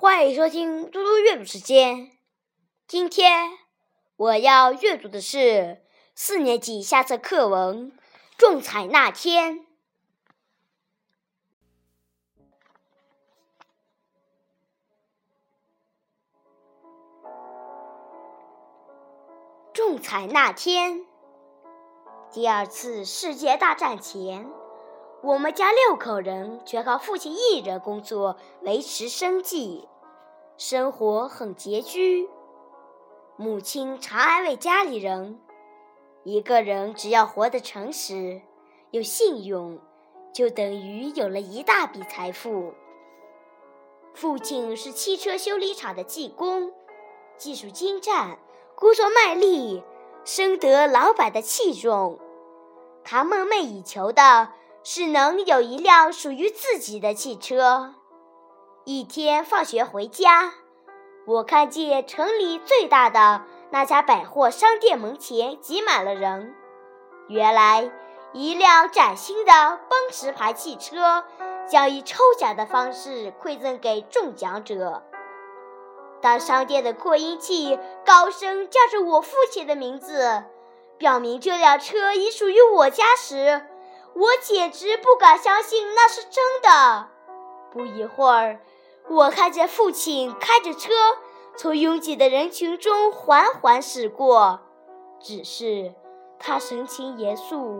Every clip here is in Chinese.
欢迎收听嘟嘟阅读时间。今天我要阅读的是四年级下册课文《种彩那天》。种彩那天，第二次世界大战前。我们家六口人全靠父亲一人工作维持生计，生活很拮据。母亲常安慰家里人：“一个人只要活得诚实、有信用，就等于有了一大笔财富。”父亲是汽车修理厂的技工，技术精湛，工作卖力，深得老板的器重。他梦寐以求的。是能有一辆属于自己的汽车。一天放学回家，我看见城里最大的那家百货商店门前挤满了人。原来，一辆崭新的奔驰牌汽车将以抽奖的方式馈赠给中奖者。当商店的扩音器高声叫着我父亲的名字，表明这辆车已属于我家时，我简直不敢相信那是真的。不一会儿，我看见父亲开着车从拥挤的人群中缓缓驶过，只是他神情严肃，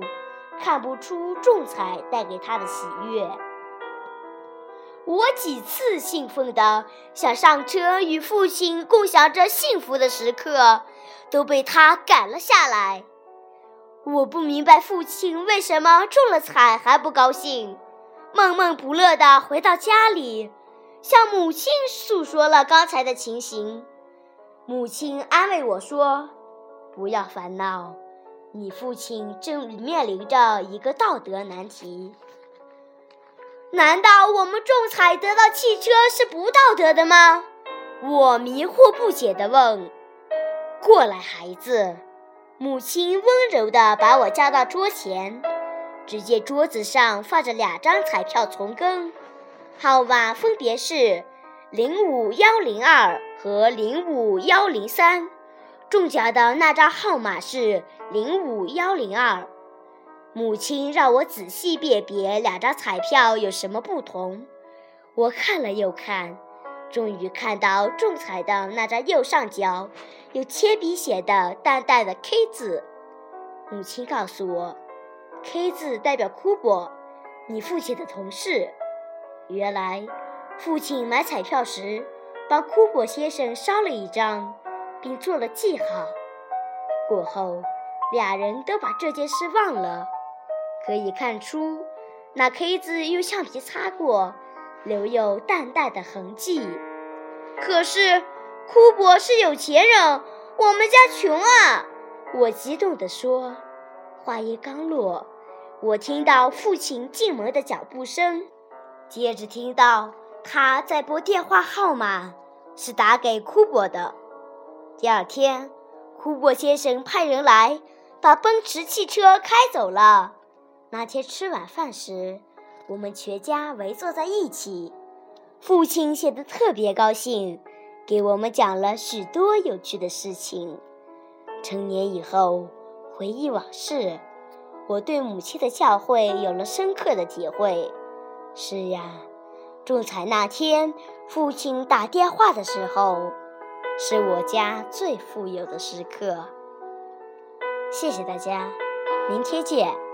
看不出中彩带给他的喜悦。我几次兴奋地想上车与父亲共享这幸福的时刻，都被他赶了下来。我不明白父亲为什么中了彩还不高兴，闷闷不乐地回到家里，向母亲诉说了刚才的情形。母亲安慰我说：“不要烦恼，你父亲正面临着一个道德难题。难道我们中彩得到汽车是不道德的吗？”我迷惑不解地问：“过来，孩子。”母亲温柔地把我叫到桌前，只见桌子上放着两张彩票从根，号码分别是零五幺零二和零五幺零三。中奖的那张号码是零五幺零二。母亲让我仔细辨别两张彩票有什么不同。我看了又看，终于看到中彩的那张右上角。有铅笔写的淡淡的 K 字，母亲告诉我，K 字代表库珀，你父亲的同事。原来，父亲买彩票时帮库珀先生烧了一张，并做了记号。过后，俩人都把这件事忘了。可以看出，那 K 字用橡皮擦过，留有淡淡的痕迹。可是。库珀是有钱人，我们家穷啊！我激动地说。话音刚落，我听到父亲进门的脚步声，接着听到他在拨电话号码，是打给库珀的。第二天，库珀先生派人来把奔驰汽车开走了。那天吃晚饭时，我们全家围坐在一起，父亲显得特别高兴。给我们讲了许多有趣的事情。成年以后，回忆往事，我对母亲的教诲有了深刻的体会。是呀，中彩那天，父亲打电话的时候，是我家最富有的时刻。谢谢大家，明天见。